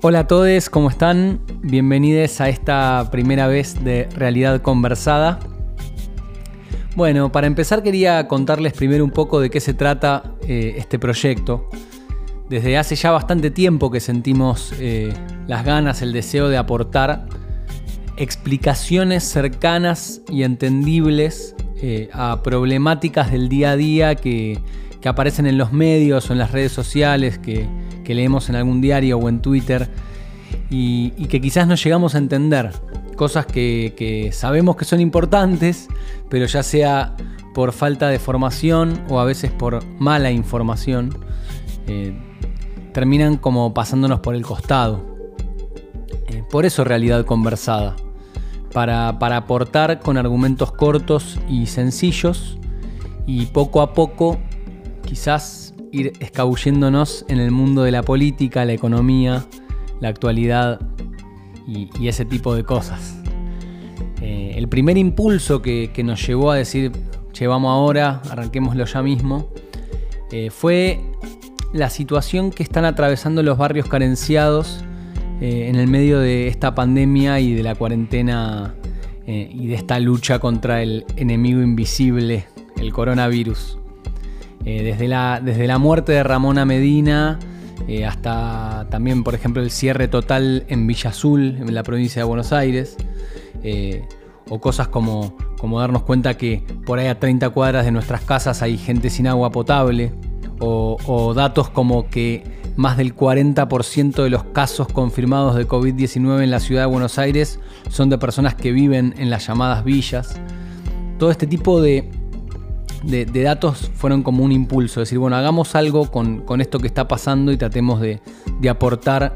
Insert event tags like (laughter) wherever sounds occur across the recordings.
Hola a todos, ¿cómo están? Bienvenidos a esta primera vez de Realidad Conversada. Bueno, para empezar quería contarles primero un poco de qué se trata eh, este proyecto. Desde hace ya bastante tiempo que sentimos eh, las ganas, el deseo de aportar explicaciones cercanas y entendibles eh, a problemáticas del día a día que, aparecen en los medios o en las redes sociales, que, leemos en algún diario o en Twitter, y, que quizás no llegamos a entender. Cosas que, sabemos que son importantes, pero ya sea por falta de formación o a veces por mala información, eh, terminan como pasándonos por el costado. Eh, por eso realidad conversada para, aportar con argumentos cortos y sencillos y poco a poco quizás ir escabulléndonos en el mundo de la política, la economía, la actualidad y, ese tipo de cosas. Eh, el primer impulso que, nos llevó a decir, llevamos ahora, arranquémoslo ya mismo, eh, fue la situación que están atravesando los barrios carenciados eh, en el medio de esta pandemia y de la cuarentena y de esta lucha contra el enemigo invisible, el coronavirus. Eh, desde, la, desde la muerte de Ramona Medina hasta también, por ejemplo, el cierre total en Villa Azul, en la provincia de Buenos Aires, o cosas como, como darnos cuenta que por ahí a 30 cuadras de nuestras casas hay gente sin agua potable, o datos como que más del 40% de los casos confirmados de COVID-19 en la ciudad de Buenos Aires son de personas que viven en las llamadas villas. Todo este tipo de, datos fueron como un impulso, decir, bueno, hagamos algo con, esto que está pasando y tratemos de, aportar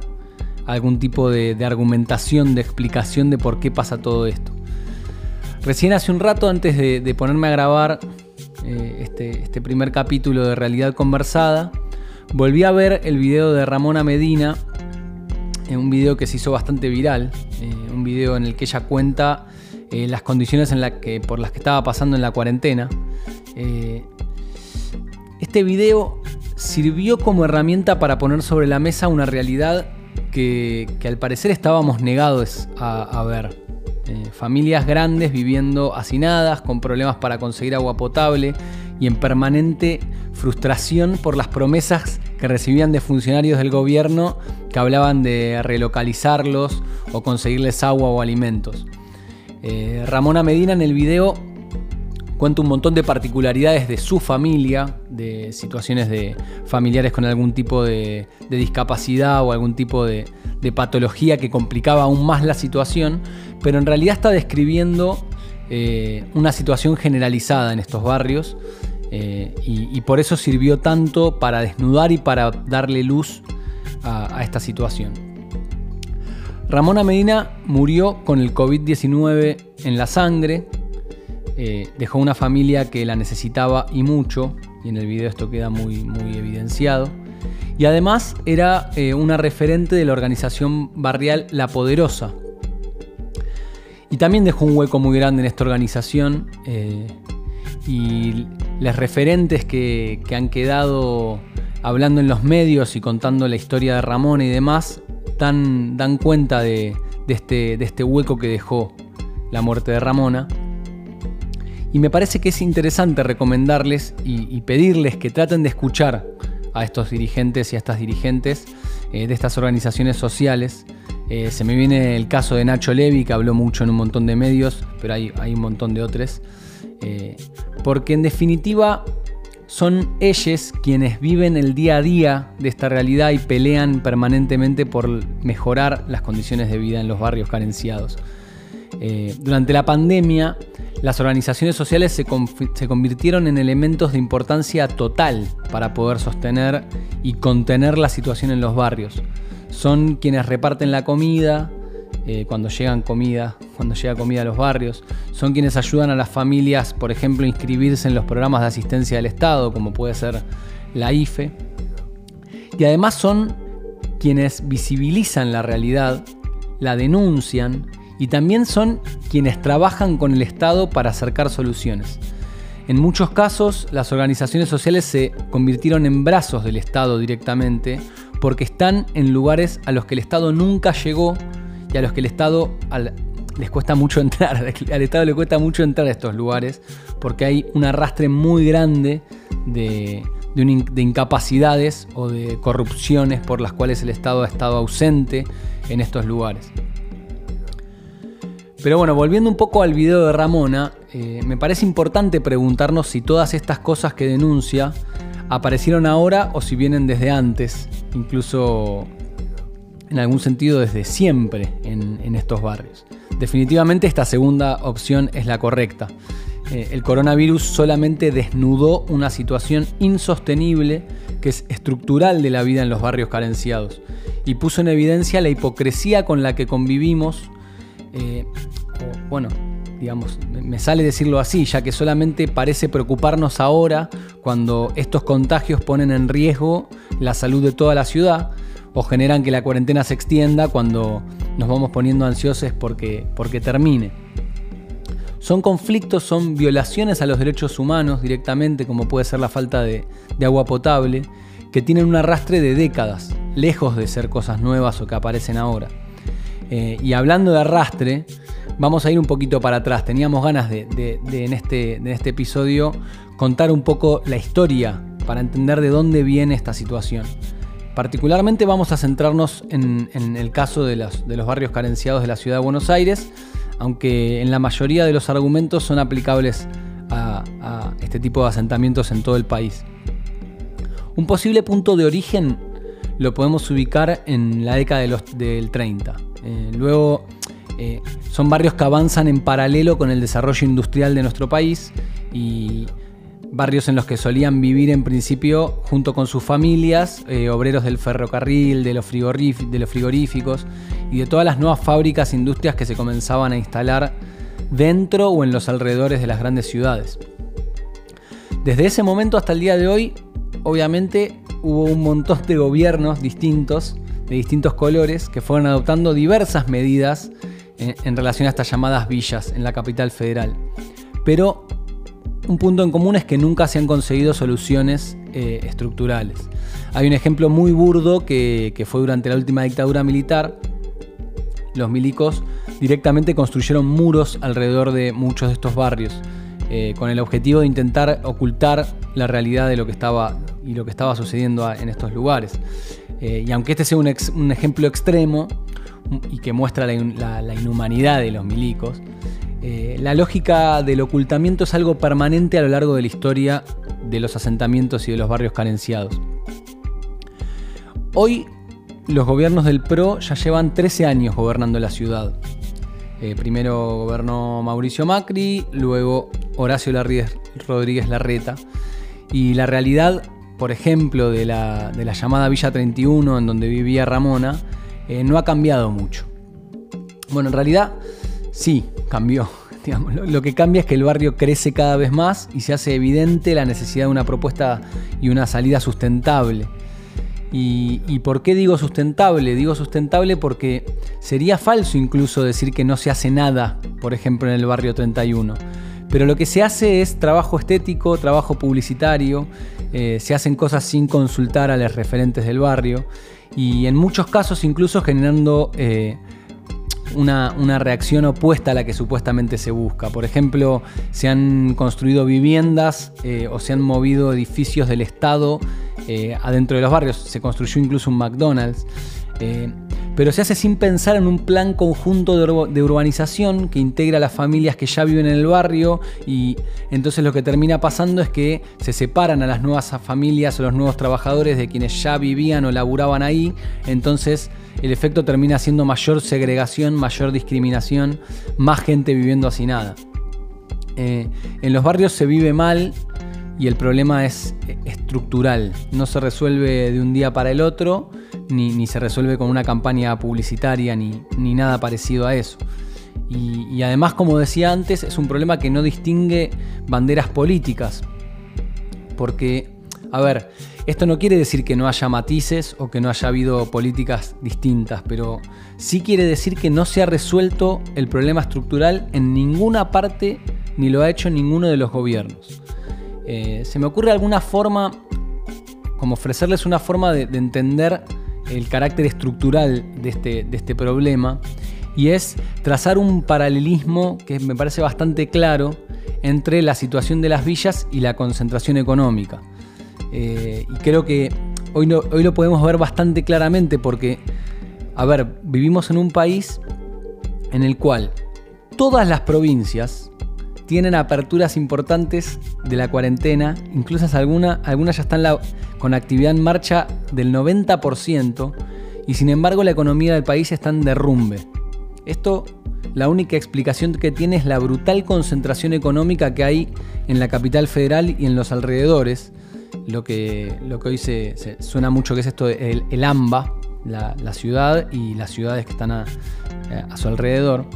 algún tipo de, argumentación, de explicación de por qué pasa todo esto. Recién hace un rato, antes de, ponerme a grabar eh, este, este primer capítulo de Realidad Conversada, Volví a ver el video de Ramona Medina, en un video que se hizo bastante viral, eh, un video en el que ella cuenta eh, las condiciones en que, por las que estaba pasando en la cuarentena. Eh, este video sirvió como herramienta para poner sobre la mesa una realidad que, al parecer estábamos negados a, ver. familias grandes viviendo hacinadas, con problemas para conseguir agua potable y en permanente frustración por las promesas que recibían de funcionarios del gobierno que hablaban de relocalizarlos o conseguirles agua o alimentos. Eh, Ramona Medina en el video cuenta un montón de particularidades de su familia, de situaciones de familiares con algún tipo de, discapacidad o algún tipo de, patología que complicaba aún más la situación, pero en realidad está describiendo eh, una situación generalizada en estos barrios eh, y, por eso sirvió tanto para desnudar y para darle luz a, esta situación. Ramona Medina murió con el COVID-19 en la sangre, eh, dejó una familia que la necesitaba y mucho, y en el video esto queda muy, muy evidenciado. Y además era eh, una referente de la organización barrial La Poderosa. Y también dejó un hueco muy grande en esta organización y los referentes que, han quedado hablando en los medios y contando la historia de Ramón y demás, dan, dan cuenta de, este, de, este, hueco que dejó la muerte de Ramona. Y me parece que es interesante recomendarles y, pedirles que traten de escuchar a estos dirigentes y a estas dirigentes eh, de estas organizaciones sociales. Eh, se me viene el caso de Nacho Levi, que habló mucho en un montón de medios, pero hay, hay un montón de otros. Eh, porque en definitiva son ellos quienes viven el día a día de esta realidad y pelean permanentemente por mejorar las condiciones de vida en los barrios carenciados. Eh, durante la pandemia, las organizaciones sociales se, se, convirtieron en elementos de importancia total para poder sostener y contener la situación en los barrios. Son quienes reparten la comida, eh, cuando llegan comida, cuando llega comida a los barrios. Son quienes ayudan a las familias, por ejemplo, a inscribirse en los programas de asistencia del Estado, como puede ser la IFE. Y además son quienes visibilizan la realidad, la denuncian y también son quienes trabajan con el Estado para acercar soluciones. En muchos casos, las organizaciones sociales se convirtieron en brazos del Estado directamente porque están en lugares a los que el Estado nunca llegó y a los que el Estado les cuesta mucho (laughs) entrar. Al Estado le cuesta mucho entrar a estos lugares porque hay un arrastre muy grande de, de incapacidades o de corrupciones por las cuales el Estado ha estado ausente en estos lugares. Pero bueno, volviendo un poco al video de Ramona, eh, me parece importante preguntarnos si todas estas cosas que denuncia aparecieron ahora o si vienen desde antes, incluso en algún sentido desde siempre en, estos barrios. Definitivamente esta segunda opción es la correcta. Eh, el coronavirus solamente desnudó una situación insostenible que es estructural de la vida en los barrios carenciados y puso en evidencia la hipocresía con la que convivimos eh, bueno, digamos, me sale decirlo así, ya que solamente parece preocuparnos ahora cuando estos contagios ponen en riesgo la salud de toda la ciudad o generan que la cuarentena se extienda cuando nos vamos poniendo ansiosos porque, porque termine. Son conflictos, son violaciones a los derechos humanos directamente, como puede ser la falta de, agua potable, que tienen un arrastre de décadas, lejos de ser cosas nuevas o que aparecen ahora. Eh, y hablando de arrastre, vamos a ir un poquito para atrás. Teníamos ganas de, en, este, este, episodio contar un poco la historia para entender de dónde viene esta situación. Particularmente vamos a centrarnos en, el caso de los, barrios carenciados de la ciudad de Buenos Aires, aunque en la mayoría de los argumentos son aplicables a, este tipo de asentamientos en todo el país. Un posible punto de origen lo podemos ubicar en la década del 30. Eh, luego eh, son barrios que avanzan en paralelo con el desarrollo industrial de nuestro país y barrios en los que solían vivir en principio junto con sus familias, eh, obreros del ferrocarril, de los, de los frigoríficos y de todas las nuevas fábricas e industrias que se comenzaban a instalar dentro o en los alrededores de las grandes ciudades. Desde ese momento hasta el día de hoy, obviamente hubo un montón de gobiernos distintos de distintos colores que fueron adoptando diversas medidas en, relación a estas llamadas villas en la capital federal. Pero un punto en común es que nunca se han conseguido soluciones eh, estructurales. Hay un ejemplo muy burdo que, fue durante la última dictadura militar. Los milicos directamente construyeron muros alrededor de muchos de estos barrios, eh, con el objetivo de intentar ocultar la realidad de lo que estaba y lo que estaba sucediendo en estos lugares. Eh, y aunque este sea un, ejemplo extremo y que muestra la, inhumanidad de los milicos, eh, la lógica del ocultamiento es algo permanente a lo largo de la historia de los asentamientos y de los barrios carenciados. Hoy los gobiernos del PRO ya llevan 13 años gobernando la ciudad. Eh, primero gobernó Mauricio Macri, luego Horacio Rodríguez Larreta. Y la realidad por ejemplo, de la, llamada Villa 31, en donde vivía Ramona, eh, no ha cambiado mucho. Bueno, en realidad sí, cambió. (laughs) lo, que cambia es que el barrio crece cada vez más y se hace evidente la necesidad de una propuesta y una salida sustentable. ¿Y, por qué digo sustentable? Digo sustentable porque sería falso incluso decir que no se hace nada, por ejemplo, en el barrio 31. Pero lo que se hace es trabajo estético, trabajo publicitario, eh, se hacen cosas sin consultar a los referentes del barrio y en muchos casos incluso generando eh, una, reacción opuesta a la que supuestamente se busca. Por ejemplo, se han construido viviendas eh, o se han movido edificios del Estado adentro de los barrios. Se construyó incluso un McDonald's pero se hace sin pensar en un plan conjunto de, urbanización que integra a las familias que ya viven en el barrio y entonces lo que termina pasando es que se separan a las nuevas familias o los nuevos trabajadores de quienes ya vivían o laburaban ahí, entonces el efecto termina siendo mayor segregación, mayor discriminación, más gente viviendo hacinada. Eh, en los barrios se vive mal y el problema es estructural, no se resuelve de un día para el otro ni, se resuelve con una campaña publicitaria ni, nada parecido a eso. Y, además, como decía antes, es un problema que no distingue banderas políticas. Porque, a ver, esto no quiere decir que no haya matices o que no haya habido políticas distintas, pero sí quiere decir que no se ha resuelto el problema estructural en ninguna parte ni lo ha hecho ninguno de los gobiernos. Eh, se me ocurre alguna forma, como ofrecerles una forma de entender el carácter estructural de este, de este problema y es trazar un paralelismo que me parece bastante claro entre la situación de las villas y la concentración económica. Eh, y creo que hoy, hoy lo podemos ver bastante claramente porque, a ver, vivimos en un país en el cual todas las provincias tienen aperturas importantes de la cuarentena, incluso algunas, algunas ya están con actividad en marcha del 90%, y sin embargo la economía del país está en derrumbe. Esto, la única explicación que tiene es la brutal concentración económica que hay en la capital federal y en los alrededores, lo que, lo que hoy suena mucho que es esto el, el AMBA, la, ciudad y las ciudades que están a, a su alrededor.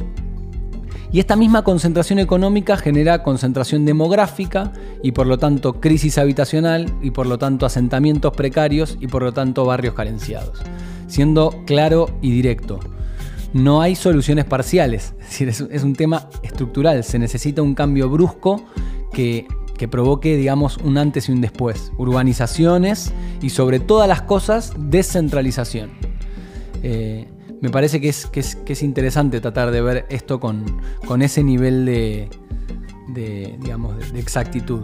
Y esta misma concentración económica genera concentración demográfica y por lo tanto crisis habitacional y por lo tanto asentamientos precarios y por lo tanto barrios carenciados. Siendo claro y directo, no hay soluciones parciales, (laughs) es decir, es, un tema estructural, se necesita un cambio brusco que, provoque, digamos, un antes y un después, urbanizaciones y sobre todas las cosas, descentralización. Eh, me parece que es, es, interesante tratar de ver esto con, ese nivel de, digamos, de, exactitud.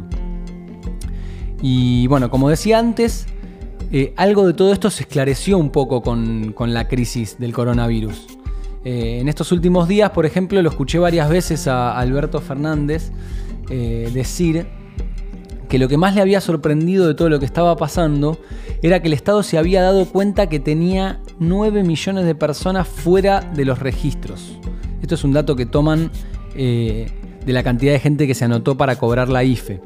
Y bueno, como decía antes, eh, algo de todo esto se esclareció un poco con, la crisis del coronavirus. Eh, en estos últimos días, por ejemplo, lo escuché varias veces a Alberto Fernández decir que lo que más le había sorprendido de todo lo que estaba pasando era que el Estado se había dado cuenta que tenía 9 millones de personas fuera de los registros. Esto es un dato que toman eh, de la cantidad de gente que se anotó para cobrar la IFE.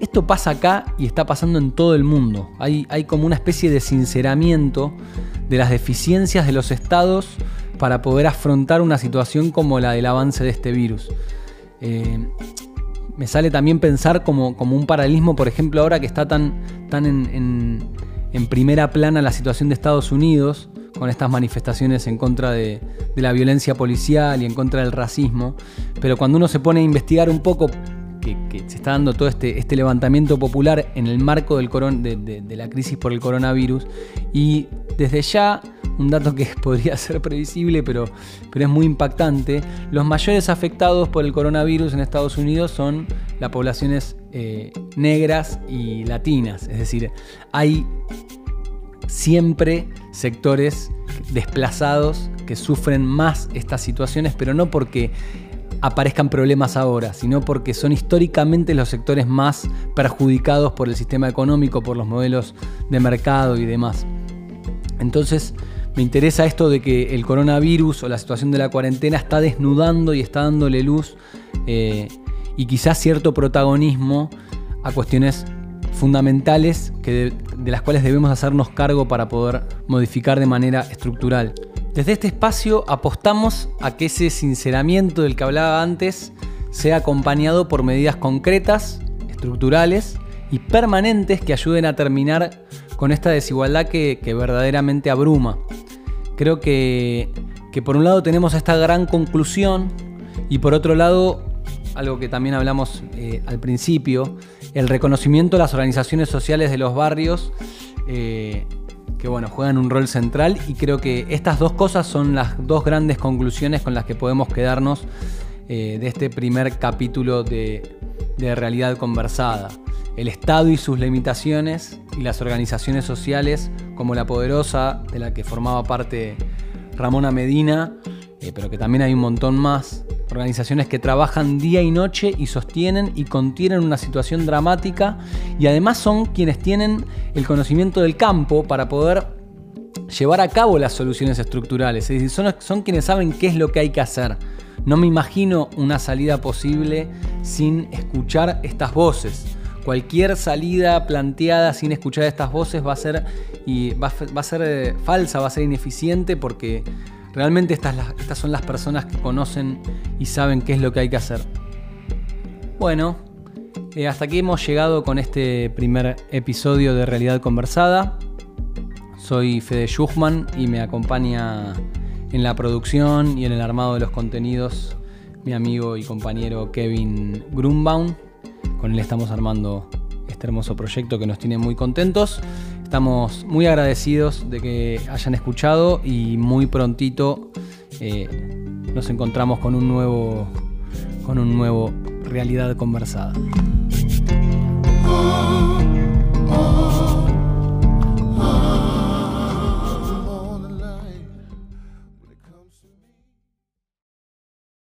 Esto pasa acá y está pasando en todo el mundo. Hay, como una especie de sinceramiento de las deficiencias de los estados para poder afrontar una situación como la del avance de este virus. Eh, me sale también pensar como, como, un paralelismo, por ejemplo, ahora que está tan, tan en, primera plana la situación de Estados Unidos, con estas manifestaciones en contra de, la violencia policial y en contra del racismo, pero cuando uno se pone a investigar un poco, que, se está dando todo este, este, levantamiento popular en el marco del de, de la crisis por el coronavirus, y desde ya un dato que (laughs) podría ser previsible, pero, pero es muy impactante. Los mayores afectados por el coronavirus en Estados Unidos son las poblaciones eh, negras y latinas. Es decir, hay siempre sectores desplazados que sufren más estas situaciones, pero no porque aparezcan problemas ahora, sino porque son históricamente los sectores más perjudicados por el sistema económico, por los modelos de mercado y demás. Entonces, me interesa esto de que el coronavirus o la situación de la cuarentena está desnudando y está dándole luz eh, y quizás cierto protagonismo a cuestiones fundamentales que de, las cuales debemos hacernos cargo para poder modificar de manera estructural. Desde este espacio apostamos a que ese sinceramiento del que hablaba antes sea acompañado por medidas concretas, estructurales y permanentes que ayuden a terminar con esta desigualdad que verdaderamente abruma. Creo que, por un lado tenemos esta gran conclusión y por otro lado, algo que también hablamos eh, al principio, el reconocimiento de las organizaciones sociales de los barrios, eh, que bueno, juegan un rol central y creo que estas dos cosas son las dos grandes conclusiones con las que podemos quedarnos eh, de este primer capítulo de, de realidad conversada el Estado y sus limitaciones y las organizaciones sociales como la poderosa de la que formaba parte Ramona Medina, eh, pero que también hay un montón más, organizaciones que trabajan día y noche y sostienen y contienen una situación dramática y además son quienes tienen el conocimiento del campo para poder llevar a cabo las soluciones estructurales, es decir, son, son quienes saben qué es lo que hay que hacer. No me imagino una salida posible sin escuchar estas voces cualquier salida planteada sin escuchar estas voces va a ser, y va, a ser eh, falsa, va a ser ineficiente porque realmente estas, son las personas que conocen y saben qué es lo que hay que hacer. Bueno, eh, hasta aquí hemos llegado con este primer episodio de Realidad Conversada. Soy Fede Schuchman y me acompaña en la producción y en el armado de los contenidos mi amigo y compañero Kevin Grunbaum con él estamos armando este hermoso proyecto que nos tiene muy contentos. estamos muy agradecidos de que hayan escuchado y muy prontito eh, nos encontramos con un nuevo con un nuevo realidad conversada. Oh, oh.